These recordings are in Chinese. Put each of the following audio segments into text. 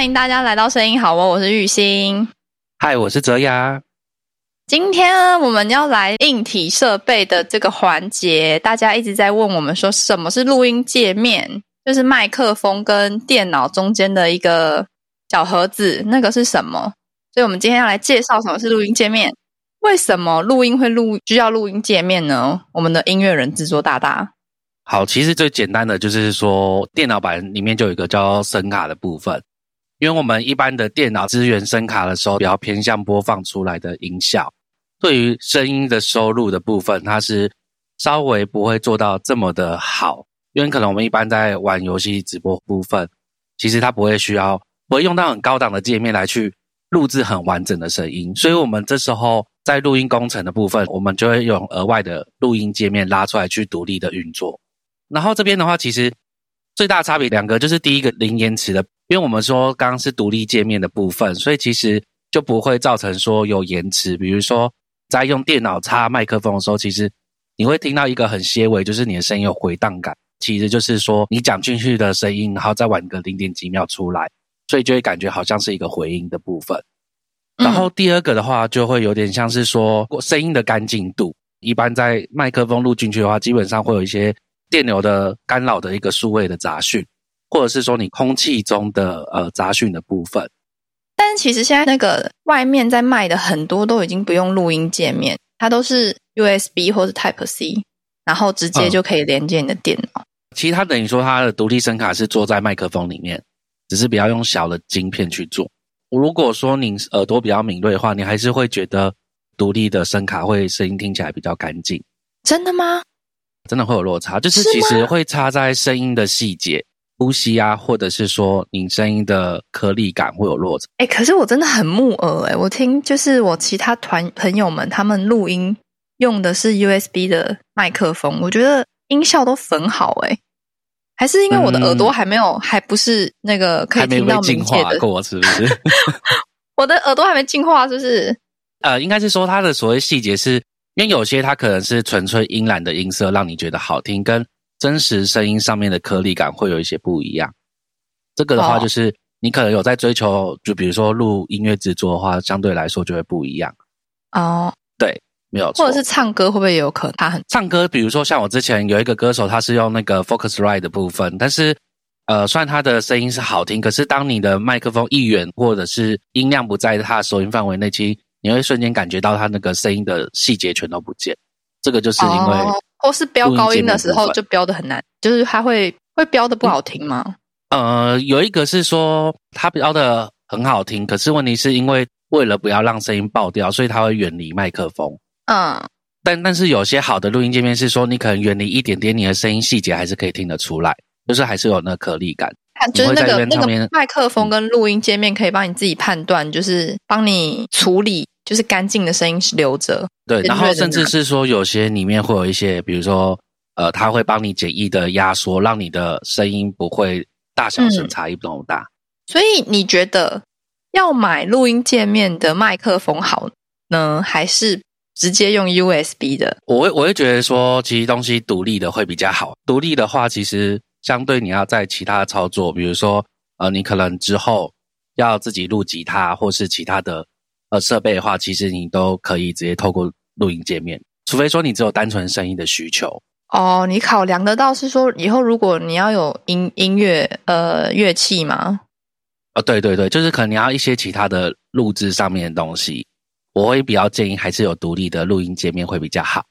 欢迎大家来到声音好哦，我是玉兴。嗨，我是泽雅。今天呢，我们要来硬体设备的这个环节。大家一直在问我们说，什么是录音界面？就是麦克风跟电脑中间的一个小盒子，那个是什么？所以，我们今天要来介绍什么是录音界面。为什么录音会录需要录音界面呢？我们的音乐人制作大大。好，其实最简单的就是说，电脑版里面就有一个叫声卡的部分，因为我们一般的电脑支援声卡的时候，比较偏向播放出来的音效，对于声音的收录的部分，它是稍微不会做到这么的好，因为可能我们一般在玩游戏直播部分，其实它不会需要，不会用到很高档的界面来去录制很完整的声音，所以我们这时候在录音工程的部分，我们就会用额外的录音界面拉出来去独立的运作。然后这边的话，其实最大差别两个就是第一个零延迟的，因为我们说刚刚是独立界面的部分，所以其实就不会造成说有延迟。比如说在用电脑插麦克风的时候，其实你会听到一个很些微，就是你的声音有回荡感，其实就是说你讲进去的声音，然后再晚个零点几秒出来，所以就会感觉好像是一个回音的部分。然后第二个的话，就会有点像是说声音的干净度，一般在麦克风录进去的话，基本上会有一些。电流的干扰的一个数位的杂讯，或者是说你空气中的呃杂讯的部分。但是其实现在那个外面在卖的很多都已经不用录音界面，它都是 USB 或是 Type C，然后直接就可以连接你的电脑。其实它等于说它的独立声卡是坐在麦克风里面，只是比较用小的晶片去做。如果说你耳朵比较敏锐的话，你还是会觉得独立的声卡会声音听起来比较干净。真的吗？真的会有落差，就是其实会差在声音的细节、呼吸啊，或者是说你声音的颗粒感会有落差。哎，可是我真的很木耳哎，我听就是我其他团朋友们他们录音用的是 USB 的麦克风，我觉得音效都很好哎，还是因为我的耳朵还没有，还不是那个可以听到明确的过，是不是？我的耳朵还没进化，是不是？呃，应该是说它的所谓细节是。因为有些它可能是纯粹音染的音色，让你觉得好听，跟真实声音上面的颗粒感会有一些不一样。这个的话，就是你可能有在追求，就比如说录音乐制作的话，相对来说就会不一样。哦，对，没有错。或者是唱歌会不会有可能？他很唱歌，比如说像我之前有一个歌手，他是用那个 Focusrite 的部分，但是呃，虽然他的声音是好听，可是当你的麦克风一远，或者是音量不在他的收音范围内，其实。你会瞬间感觉到他那个声音的细节全都不见，这个就是因为或是飙高音的时候就飙的很难，就是它会会飙的不好听吗？呃，有一个是说它飙的很好听，可是问题是因为为了不要让声音爆掉，所以它会远离麦克风。嗯，但但是有些好的录音界面是说你可能远离一点点，你的声音细节还是可以听得出来，就是还是有那颗粒感。就是那个那个麦克风跟录音界面可以帮你自己判断，就是帮你处理，就是干净的声音是留着。对，然后甚至是说有些里面会有一些，比如说呃，它会帮你简易的压缩，让你的声音不会大小声差异不那么大。所以你觉得要买录音界面的麦克风好呢，还是直接用 USB 的？我会我会觉得说，其实东西独立的会比较好。独立的话，其实。相对你要在其他操作，比如说，呃，你可能之后要自己录吉他或是其他的呃设备的话，其实你都可以直接透过录音界面，除非说你只有单纯声音的需求。哦，你考量得到是说以后如果你要有音音乐呃乐器吗？哦，对对对，就是可能你要一些其他的录制上面的东西，我会比较建议还是有独立的录音界面会比较好。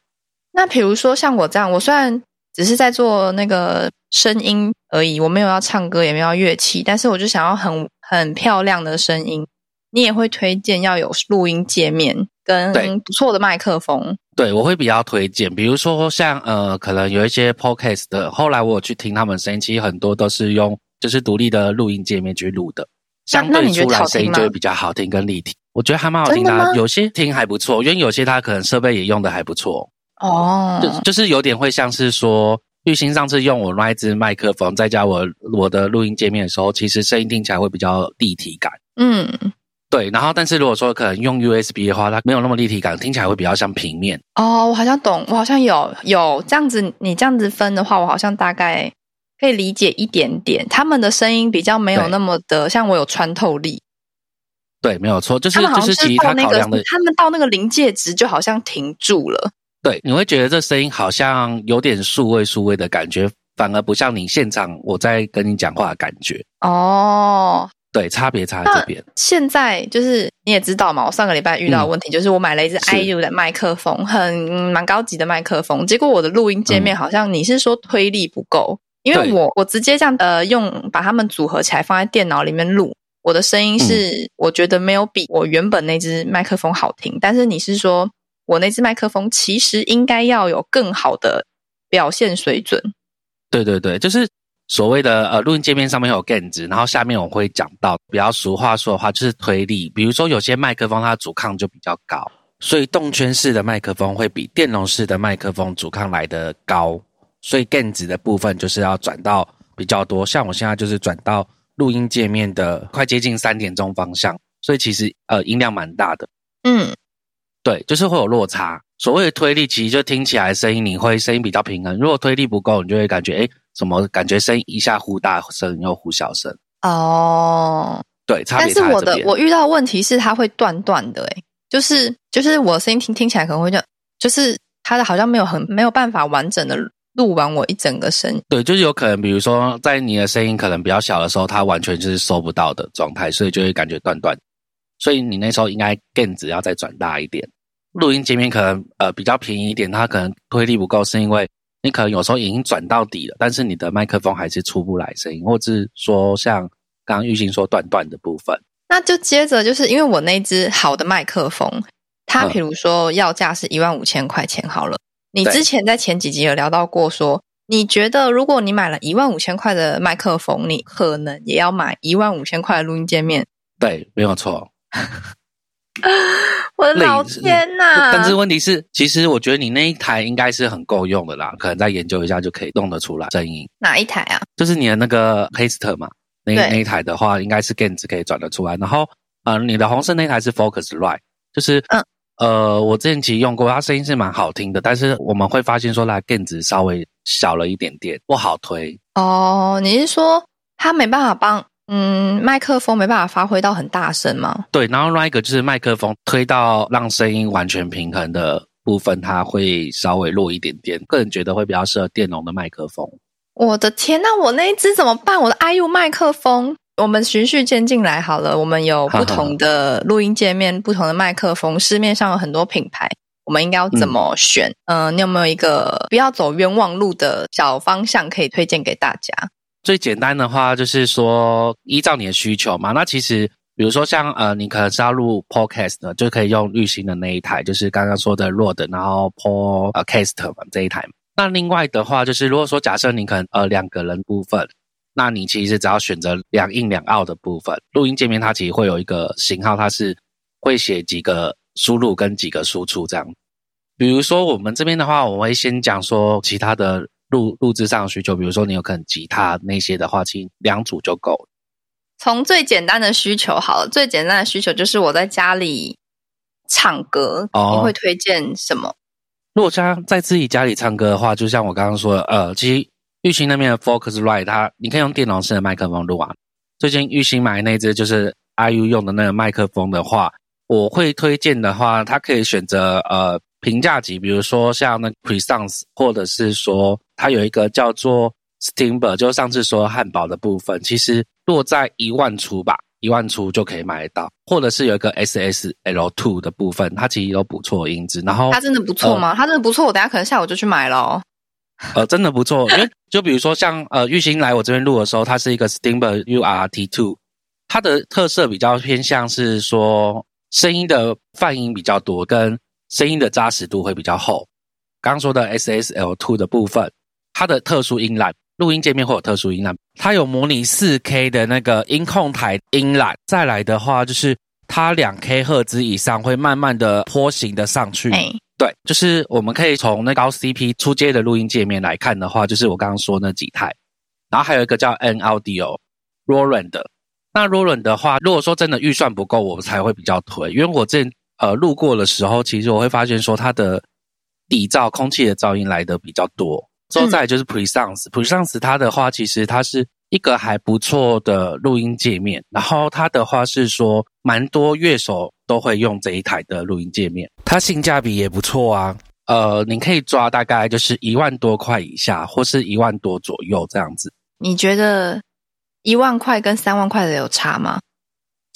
那比如说像我这样，我虽然。只是在做那个声音而已，我没有要唱歌，也没有乐器，但是我就想要很很漂亮的声音。你也会推荐要有录音界面跟不错的麦克风？对，我会比较推荐，比如说像呃，可能有一些 podcast 的，后来我有去听他们声音，其实很多都是用就是独立的录音界面去录的，相对出来声音就会比较好听跟立体。我觉得还蛮好听的，有些听还不错，因为有些它可能设备也用的还不错。哦，就就是有点会像是说，玉兴上次用我那一支麦克风，再加我我的录音界面的时候，其实声音听起来会比较立体感。嗯，对。然后，但是如果说可能用 USB 的话，它没有那么立体感，听起来会比较像平面。哦，我好像懂，我好像有有这样子，你这样子分的话，我好像大概可以理解一点点，他们的声音比较没有那么的像我有穿透力。对，没有错，就是就是其他考量的，他们到那个临界值就好像停住了。对，你会觉得这声音好像有点数位数位的感觉，反而不像你现场我在跟你讲话的感觉。哦，对，差别差在这边。现在就是你也知道嘛，我上个礼拜遇到问题，就是我买了一支 IU 的麦克风，很蛮高级的麦克风，结果我的录音界面好像你是说推力不够，因为我我直接这样呃用把它们组合起来放在电脑里面录。我的声音是，我觉得没有比我原本那只麦克风好听。但是你是说，我那只麦克风其实应该要有更好的表现水准？对对对，就是所谓的呃，录音界面上面有 gain 值，然后下面我会讲到比较俗话说的话，就是推力。比如说有些麦克风它阻抗就比较高，所以动圈式的麦克风会比电容式的麦克风阻抗来的高，所以 gain 值的部分就是要转到比较多。像我现在就是转到。录音界面的快接近三点钟方向，所以其实呃音量蛮大的。嗯，对，就是会有落差。所谓的推力，其实就听起来声音你会声音比较平衡。如果推力不够，你就会感觉哎，怎么感觉声音一下忽大声又忽小声？哦，对，差别但是我的我遇到问题是它会断断的，哎，就是就是我声音听听起来可能会这样，就是它的好像没有很没有办法完整的。录完我一整个声，对，就是有可能，比如说在你的声音可能比较小的时候，它完全就是收不到的状态，所以就会感觉断断。所以你那时候应该 gain 值要再转大一点，录音界面可能呃比较便宜一点，它可能推力不够，是因为你可能有时候已经转到底了，但是你的麦克风还是出不来声音，或者是说像刚刚玉兴说断断的部分。那就接着就是因为我那支好的麦克风，它比如说要价是一万五千块钱好了。你之前在前几集有聊到过，说你觉得如果你买了一万五千块的麦克风，你可能也要买一万五千块的录音界面。对，没有错。我的老天呐！但是问题是，其实我觉得你那一台应该是很够用的啦，可能再研究一下就可以弄得出来声音。哪一台啊？就是你的那个 Haster 嘛，那那一台的话，应该是 gain 值可以转得出来。然后，呃，你的红色那台是 Focus Right，就是嗯。呃，我之前其实用过，它声音是蛮好听的，但是我们会发现说它电子稍微小了一点点，不好推。哦，你是说它没办法帮嗯麦克风没办法发挥到很大声吗？对，然后另一个就是麦克风推到让声音完全平衡的部分，它会稍微弱一点点。个人觉得会比较适合电容的麦克风。我的天，那我那一只怎么办？我的 IU 麦克风。我们循序渐进来好了。我们有不同的 录音界面，不同的麦克风，市面上有很多品牌，我们应该要怎么选？嗯，你有没有一个不要走冤枉路的小方向可以推荐给大家？最简单的话就是说，依照你的需求嘛。那其实，比如说像呃，你可能是要录 podcast 的，就可以用绿星的那一台，就是刚刚说的 Rod，然后 Podcast 嘛这一台。那另外的话，就是如果说假设你可能呃两个人部分。那你其实只要选择两硬两澳的部分，录音界面它其实会有一个型号，它是会写几个输入跟几个输出这样。比如说我们这边的话，我会先讲说其他的录录制上的需求，比如说你有可能吉他那些的话，其实两组就够了。从最简单的需求好了，最简单的需求就是我在家里唱歌，你会推荐什么？如果像在自己家里唱歌的话，就像我刚刚说，呃，其实。玉兴那边的 Focusrite，它你可以用电容式的麦克风录啊。最近玉兴买那支就是 IU 用的那个麦克风的话，我会推荐的话，它可以选择呃平价级，比如说像那 Presence，或者是说它有一个叫做 Steamber，就上次说汉堡的部分，其实落在一万出吧，一万出就可以买得到。或者是有一个 SSL Two 的部分，它其实有不错音质。然后它真的不错吗？它真的不错，我等下可能下午就去买了。呃，真的不错，因为就比如说像呃玉兴来我这边录的时候，它是一个 Stimber URT Two，它的特色比较偏向是说声音的泛音比较多，跟声音的扎实度会比较厚。刚刚说的 SSL Two 的部分，它的特殊音缆录音界面会有特殊音缆，它有模拟四 K 的那个音控台音缆，再来的话就是它两 K 赫兹以上会慢慢的坡形的上去。对，就是我们可以从那高 CP 出街的录音界面来看的话，就是我刚刚说那几台，然后还有一个叫 N Audio Roland 的。那 Roland 的话，如果说真的预算不够，我才会比较推，因为我之前呃路过的时候，其实我会发现说它的底噪空气的噪音来的比较多，之后再就是 Presence，Presence 它的话其实它是一个还不错的录音界面，然后它的话是说蛮多乐手都会用这一台的录音界面，它性价比也不错啊。呃，你可以抓大概就是一万多块以下，或是一万多左右这样子。你觉得一万块跟三万块的有差吗？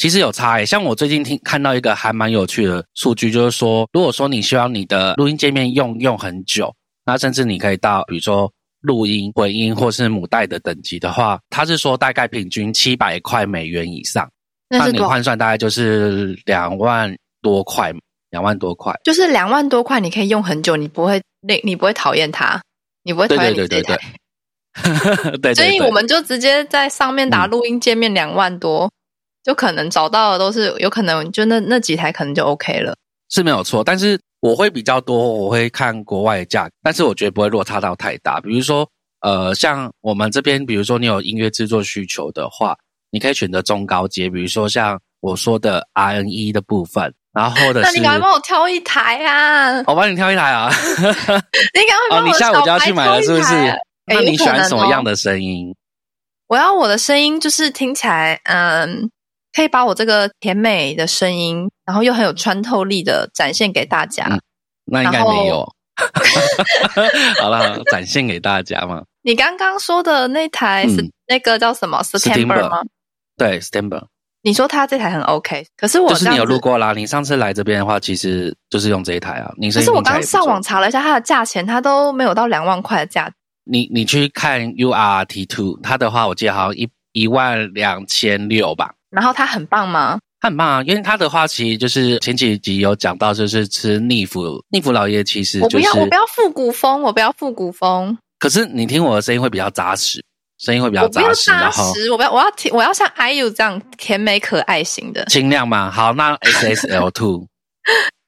其实有差诶，像我最近听看到一个还蛮有趣的数据，就是说，如果说你希望你的录音界面用用很久，那甚至你可以到比如说录音、混音或是母带的等级的话，它是说大概平均七百块美元以上，那你换算大概就是两万多块。两万多块，就是两万多块，你可以用很久，你不会那，你不会讨厌它，你不会讨厌你这台。对，所以我们就直接在上面打录音界面两万多，就可能找到的都是有可能，就那那几台可能就 OK 了，是没有错。但是我会比较多，我会看国外的价格，但是我觉得不会落差到太大。比如说，呃，像我们这边，比如说你有音乐制作需求的话，你可以选择中高阶，比如说像我说的 RNE 的部分。然后或者是，那你赶快帮我挑一台啊！我帮你挑一台啊！你赶快帮我。哦，你下午就要去买了，是不是？那你喜欢什么样的声音？我要我的声音就是听起来，嗯，可以把我这个甜美的声音，然后又很有穿透力的展现给大家。那应该没有。好了，展现给大家嘛。你刚刚说的那台是那个叫什么？September 吗？对，September。你说他这台很 OK，可是我就是你有路过啦。你上次来这边的话，其实就是用这一台啊。你可是我刚上网查了一下它的价钱，它都没有到两万块的价。你你去看 URT Two，它的话我记得好像一一万两千六吧。然后它很棒吗？它很棒啊，因为他的话其实就是前几集有讲到，就是吃逆福逆福老爷，其实我不要我不要复古风，我不要复古风。可是你听我的声音会比较扎实。声音会比较扎实，然后我不要，我要听，我要像 IU 这样甜美可爱型的，轻量嘛？好，那 SSL Two，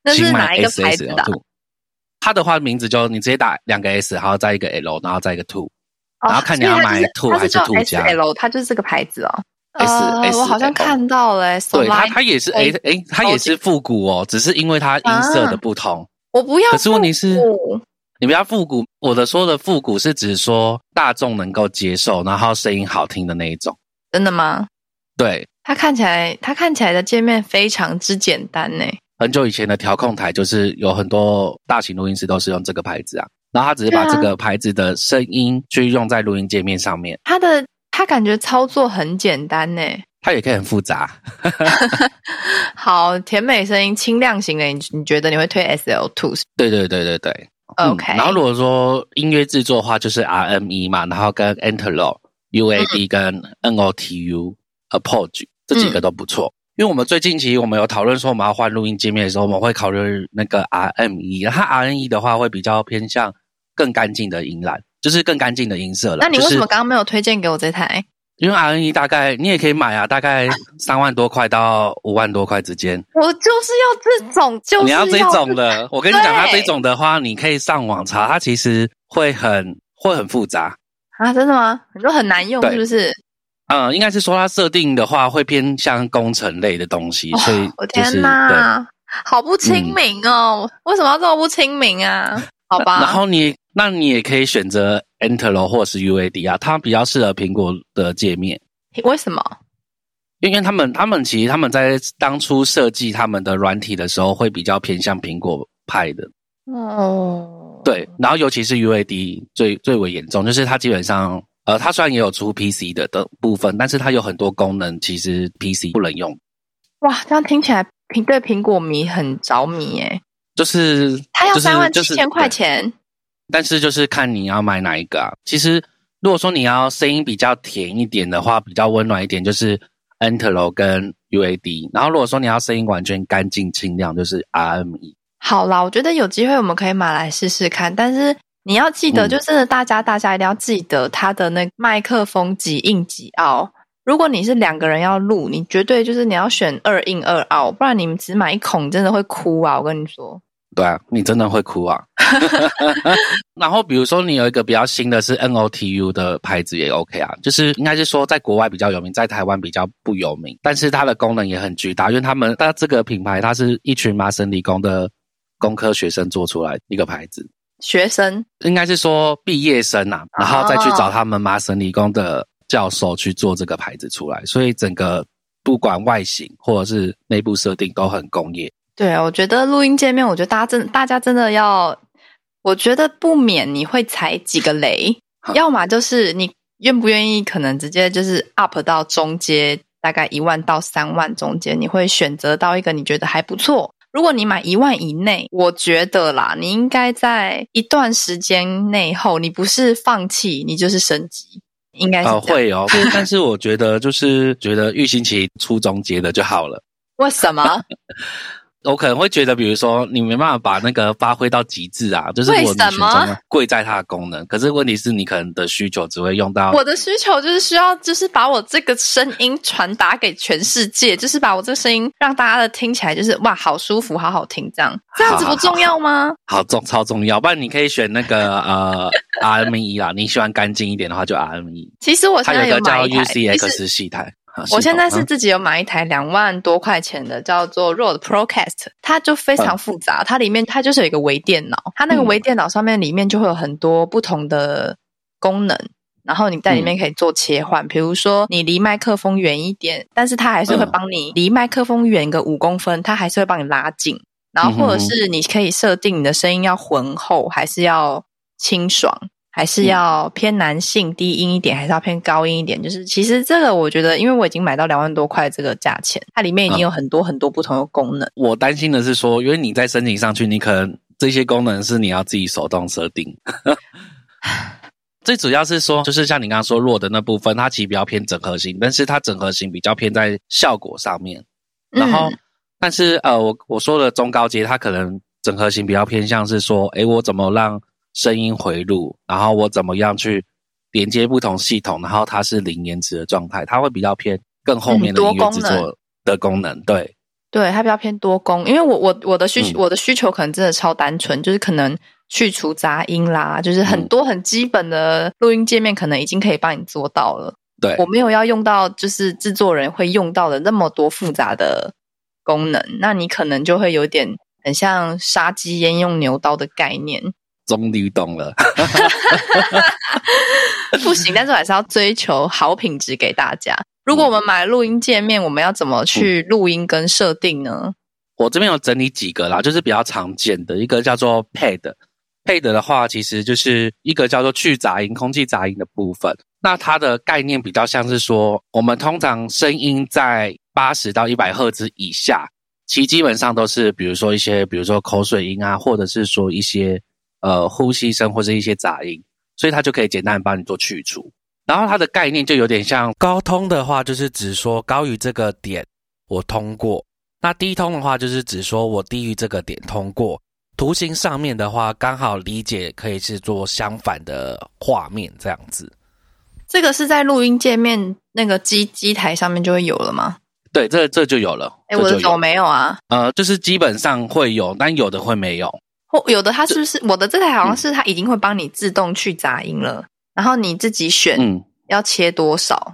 那是哪一个牌子的？它的话名字就你直接打两个 S，然后再一个 L，然后再一个 Two，然后看你要买 Two 还是 Two 加 L，它就是这个牌子哦。S S，我好像看到了，对它它也是 A，哎，它也是复古哦，只是因为它音色的不同。我不要，可是问题是。你不要复古，我的说的复古是指说大众能够接受，然后声音好听的那一种。真的吗？对，它看起来，它看起来的界面非常之简单呢。很久以前的调控台就是有很多大型录音室都是用这个牌子啊，然后他只是把这个牌子的声音去用在录音界面上面。它的它感觉操作很简单呢。它也可以很复杂。好，甜美声音轻量型的，你你觉得你会推 S L Two？对对对对对。OK，然后如果说音乐制作的话，就是 RME 嘛，然后跟 Entero、UAD 跟 NOTU、Approach 这几个都不错。因为我们最近其实我们有讨论说，我们要换录音界面的时候，我们会考虑那个 RME。它 RME 的话会比较偏向更干净的音蓝，就是更干净的音色了。那你为什么刚刚没有推荐给我这台？因为 RNE 大概你也可以买啊，大概三万多块到五万多块之间。我就是要这种，就是你要这种的。我跟你讲，它这种的话，你可以上网查，它其实会很会很复杂啊！真的吗？你说很难用是不是？嗯，应该是说它设定的话会偏向工程类的东西，所以我天哪，好不亲民哦！为什么要这么不亲民啊？好吧，然后你。那你也可以选择 Entero 或是 UAD 啊，它比较适合苹果的界面。为什么？因为他们他们其实他们在当初设计他们的软体的时候，会比较偏向苹果派的。哦，对，然后尤其是 UAD 最最为严重，就是它基本上呃，它虽然也有出 PC 的的部分，但是它有很多功能其实 PC 不能用。哇，这样听起来苹对苹果迷很着迷诶。就是它要三万七千块钱。但是就是看你要买哪一个啊。其实如果说你要声音比较甜一点的话，比较温暖一点，就是 Entero 跟 UAD。然后如果说你要声音完全干净清亮，就是 RME。好啦，我觉得有机会我们可以买来试试看。但是你要记得，就真的大家大家一定要记得它的那麦克风几硬几凹。如果你是两个人要录，你绝对就是你要选二硬二凹，不然你们只买一孔真的会哭啊！我跟你说。对啊，你真的会哭啊！然后比如说你有一个比较新的是 NOTU 的牌子也 OK 啊，就是应该是说在国外比较有名，在台湾比较不有名，但是它的功能也很巨大，因为他们它这个品牌它是一群麻省理工的工科学生做出来一个牌子。学生应该是说毕业生啊，然后再去找他们麻省理工的教授去做这个牌子出来，所以整个不管外形或者是内部设定都很工业。对啊，我觉得录音界面，我觉得大家真大家真的要，我觉得不免你会踩几个雷，要么就是你愿不愿意，可能直接就是 up 到中阶，大概一万到三万中间，你会选择到一个你觉得还不错。如果你买一万以内，我觉得啦，你应该在一段时间内后，你不是放弃，你就是升级，应该是会哦。但是我觉得就是觉得玉星期出中阶的就好了。为什么？我可能会觉得，比如说你没办法把那个发挥到极致啊，就是我选择贵在它的功能。可是问题是你可能的需求只会用到我的需求就是需要，就是把我这个声音传达给全世界，就是把我这个声音让大家的听起来就是哇，好舒服，好好听，这样这样子不重要吗？好重，超重要。不然你可以选那个呃 RME 啦，你喜欢干净一点的话就 RME。其实我现在有叫 UCX 系台。我现在是自己有买一台两万多块钱的，叫做 Rode Procast，它就非常复杂。它里面它就是有一个微电脑，它那个微电脑上面里面就会有很多不同的功能，然后你在里面可以做切换。比如说你离麦克风远一点，但是它还是会帮你离麦克风远个五公分，它还是会帮你拉近。然后或者是你可以设定你的声音要浑厚还是要清爽。还是要偏男性低音一点，还是要偏高音一点？就是其实这个，我觉得，因为我已经买到两万多块这个价钱，它里面已经有很多很多不同的功能。我担心的是说，因为你在申请上去，你可能这些功能是你要自己手动设定。最主要是说，就是像你刚刚说弱的那部分，它其实比较偏整合型，但是它整合型比较偏在效果上面。然后，但是呃，我我说的中高阶，它可能整合型比较偏向是说，诶，我怎么让声音回路，然后我怎么样去连接不同系统，然后它是零延迟的状态，它会比较偏更后面的音乐制作的功能。对，对，它比较偏多功。因为我我我的需我的需求可能真的超单纯，就是可能去除杂音啦，就是很多很基本的录音界面，可能已经可以帮你做到了。对我没有要用到，就是制作人会用到的那么多复杂的功能，那你可能就会有点很像杀鸡焉用牛刀的概念。终于懂了，不行，但是还是要追求好品质给大家。如果我们买录音界面，我们要怎么去录音跟设定呢？我这边有整理几个啦，就是比较常见的一个叫做 Pad，Pad 的话，其实就是一个叫做去杂音、空气杂音的部分。那它的概念比较像是说，我们通常声音在八十到一百赫兹以下，其基本上都是比如说一些，比如说口水音啊，或者是说一些。呃，呼吸声或者一些杂音，所以它就可以简单帮你做去除。然后它的概念就有点像高通的话，就是指说高于这个点我通过；那低通的话，就是指说我低于这个点通过。图形上面的话，刚好理解可以是做相反的画面这样子。这个是在录音界面那个机机台上面就会有了吗？对，这这就有了。哎，我的有没有啊？呃，就是基本上会有，但有的会没有。有的它是不是我的这台好像是它已经会帮你自动去杂音了，然后你自己选要切多少，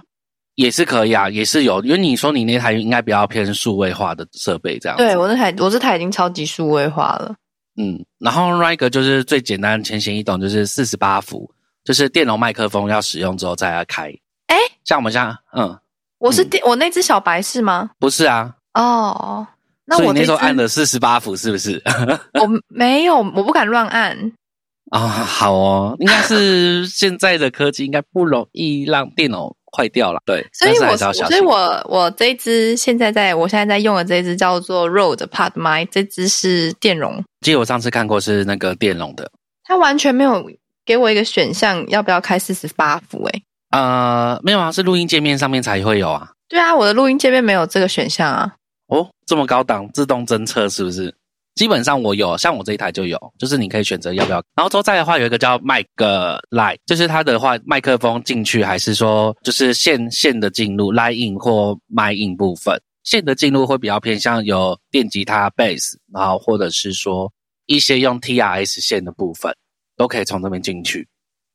也是可以啊，也是有，因为你说你那台应该比较偏数位化的设备这样。对我这台我这台已经超级数位化了。嗯，然后 r i g e 就是最简单、浅显易懂，就是四十八伏，就是电容麦克风要使用之后再来开。哎，像我们像嗯，我是电我那只小白是吗？不是啊。哦。所以你那时候按了四十八伏，是不是？我没有，我不敢乱按。啊，好哦，应该是现在的科技应该不容易让电脑坏掉了。对，所以我所以我我这一支现在在我现在在用的这一支叫做 Rode Pod My，这支是电容。记得我上次看过是那个电容的，它完全没有给我一个选项，要不要开四十八伏？哎，呃，没有啊，是录音界面上面才会有啊。对啊，我的录音界面没有这个选项啊。哦，这么高档自动侦测是不是？基本上我有，像我这一台就有，就是你可以选择要不要。然后之再的话有一个叫麦克 line，就是它的话麦克风进去还是说就是线线的进入 line in 或麦 in 部分，线的进入会比较偏向有电吉他 bass，然后或者是说一些用 TRS 线的部分都可以从这边进去。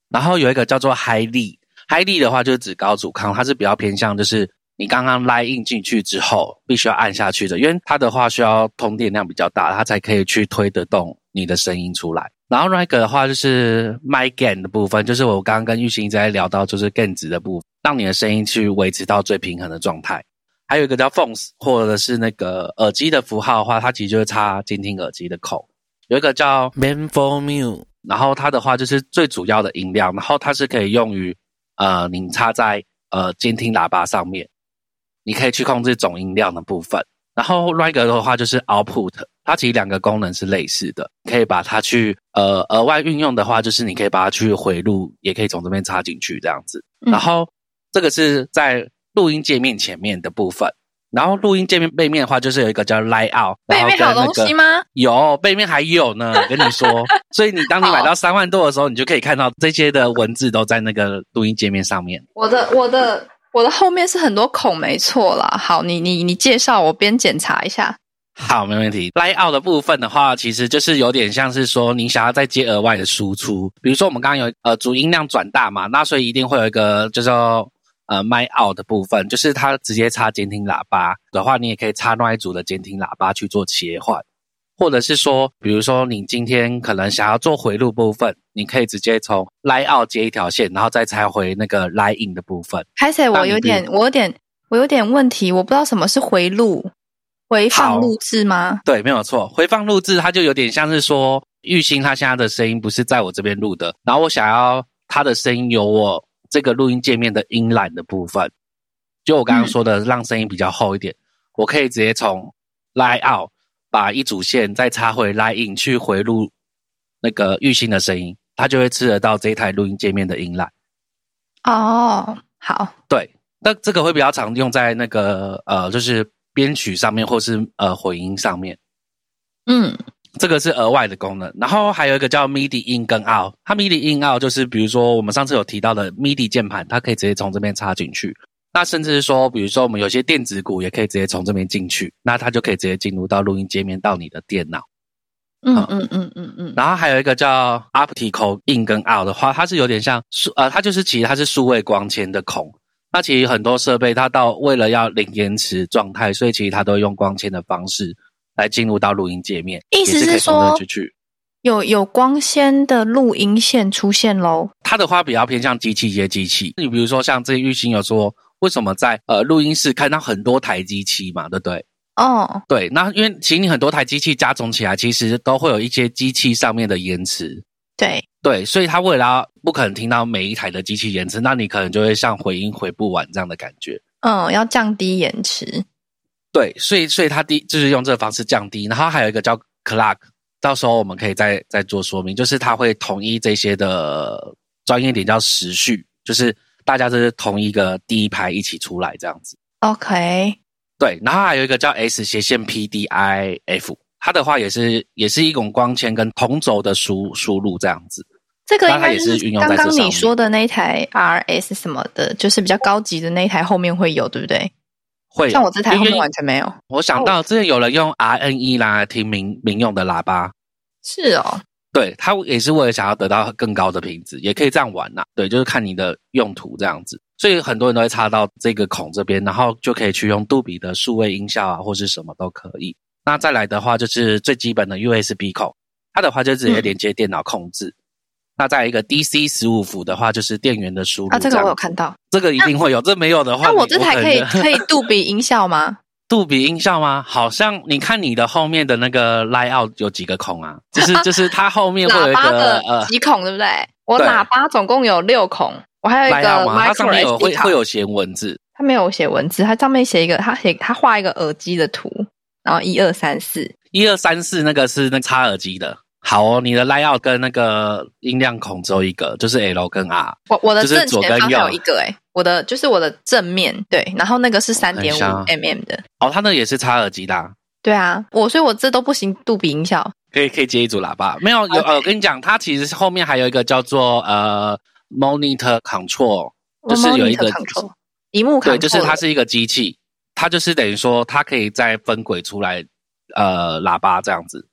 然后有一个叫做 high 力，high 力的话就是指高阻抗，它是比较偏向就是。你刚刚拉印进去之后，必须要按下去的，因为它的话需要通电量比较大，它才可以去推得动你的声音出来。然后另外一个的话就是 My Gain 的部分，就是我刚刚跟玉兴在聊到，就是 Gain 值的部分，让你的声音去维持到最平衡的状态。还有一个叫 Phones 或者是那个耳机的符号的话，它其实就是插监听耳机的口。有一个叫 Man for Mu，然后它的话就是最主要的音量，然后它是可以用于呃你插在呃监听喇叭上面，你可以去控制总音量的部分。然后 r i g e r 的话就是 Output，它其实两个功能是类似的，可以把它去呃额外运用的话，就是你可以把它去回路，也可以从这边插进去这样子。然后这个是在录音界面前面的部分，然后录音界面背面的话，就是有一个叫 Layout，背面有东西吗？有，背面还有呢，跟你说。所以你当你买到三万多的时候，你就可以看到这些的文字都在那个录音界面上面。我的，我的。我的后面是很多孔，没错啦。好，你你你介绍，我边检查一下。好，没问题。Layout 的部分的话，其实就是有点像是说，你想要再接额外的输出，比如说我们刚刚有呃主音量转大嘛，那所以一定会有一个叫做呃 My Out 的部分，就是它直接插监听喇叭的话，你也可以插另一组的监听喇叭去做切换。或者是说，比如说你今天可能想要做回路部分，你可以直接从 line out 接一条线，然后再拆回那个 line in 的部分。开始我有点，我有点，我有点问题，我不知道什么是回路，回放录制吗？对，没有错，回放录制它就有点像是说，玉兴他现在的声音不是在我这边录的，然后我想要他的声音有我这个录音界面的音览的部分，就我刚刚说的，让声音比较厚一点，我可以直接从 line out。把一组线再插回来引去回录那个玉兴的声音，它就会吃得到这一台录音界面的音浪。哦，好，对，那这个会比较常用在那个呃，就是编曲上面或是呃混音上面。嗯，这个是额外的功能。然后还有一个叫 MIDI in 跟 out，它 MIDI in out 就是比如说我们上次有提到的 MIDI 键盘，它可以直接从这边插进去。那甚至是说，比如说我们有些电子股也可以直接从这边进去，那它就可以直接进入到录音界面到你的电脑。嗯嗯嗯嗯嗯。然后还有一个叫 optical in 跟 out 的话，它是有点像数呃，它就是其实它是数位光纤的孔。那其实很多设备它到为了要零延迟状态，所以其实它都用光纤的方式来进入到录音界面。意思是说，有有光纤的录音线出现喽？它的话比较偏向机器接机器。你比如说像这玉兴有说。为什么在呃录音室看到很多台机器嘛，对不对？哦，对，那因为其实你很多台机器加总起来，其实都会有一些机器上面的延迟。对对，所以他为了不可能听到每一台的机器延迟，那你可能就会像回音回不完这样的感觉。嗯，要降低延迟。对，所以所以他第就是用这个方式降低，然后还有一个叫 clock，到时候我们可以再再做说明，就是他会统一这些的专业点叫时序，就是。大家是同一个第一排一起出来这样子，OK，对，然后还有一个叫 S 斜线 PDIF，它的话也是也是一种光纤跟同轴的输输入这样子。这个应该是刚刚你说的那台 RS 什么的，就是比较高级的那台后面会有，对不对？会，像我这台后面完全没有。我想到之前有人用 RNE 啦听民民用的喇叭，是哦。对，它也是为了想要得到更高的品质，也可以这样玩呐。对，就是看你的用途这样子。所以很多人都会插到这个孔这边，然后就可以去用杜比的数位音效啊，或是什么都可以。那再来的话，就是最基本的 USB 口，它的话就直接连接电脑控制。那再一个 DC 十五伏的话，就是电源的输入。啊，这个我有看到，这个一定会有，这没有的话，那我这台可以可以杜比音效吗？杜比音效吗？好像你看你的后面的那个 line out 有几个孔啊？就是 就是它后面会有一个呃几孔，对不对？我喇叭总共有六孔，我还有一个它上面有会会有写文字，它没有写文字，它上面写一个，它写它画一个耳机的图，然后一二三四，一二三四那个是那插耳机的。好哦，你的 layout 跟那个音量孔只有一个，就是 L 跟 R。我我的正前方有一个哎，我的就是我的正面对，然后那个是三点五 mm 的。哦，它那也是插耳机的。对啊，我所以我这都不行，杜比音效可以可以接一组喇叭，没有有呃，我跟你讲，它其实后面还有一个叫做呃 monitor control，就是有一个荧幕对，就是它是一个机器，它就是等于说它可以再分轨出来呃喇叭这样子。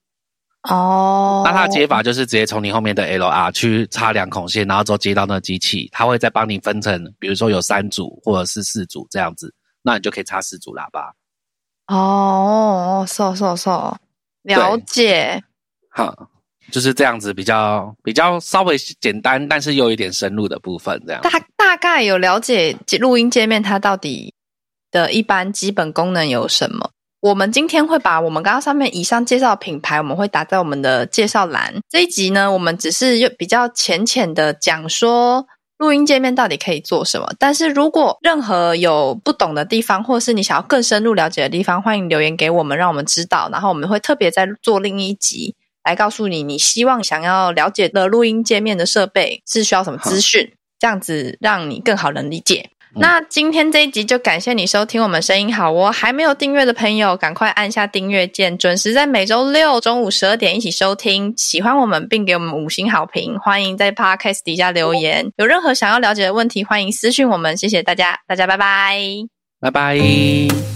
哦，那它解法就是直接从你后面的 LR 去插两孔线，然后之后接到那个机器，它会再帮你分成，比如说有三组或者是四组这样子，那你就可以插四组喇叭。哦，so so so，了解。好，就是这样子比较比较稍微简单，但是又有一点深入的部分，这样。大大概有了解录音界面它到底的一般基本功能有什么？我们今天会把我们刚刚上面以上介绍的品牌，我们会打在我们的介绍栏。这一集呢，我们只是又比较浅浅的讲说录音界面到底可以做什么。但是如果任何有不懂的地方，或是你想要更深入了解的地方，欢迎留言给我们，让我们知道。然后我们会特别再做另一集来告诉你，你希望想要了解的录音界面的设备是需要什么资讯，这样子让你更好能理解。那今天这一集就感谢你收听我们声音好哦，还没有订阅的朋友赶快按下订阅键，准时在每周六中午十二点一起收听。喜欢我们并给我们五星好评，欢迎在 Podcast 底下留言。有任何想要了解的问题，欢迎私讯我们。谢谢大家，大家拜拜，拜拜。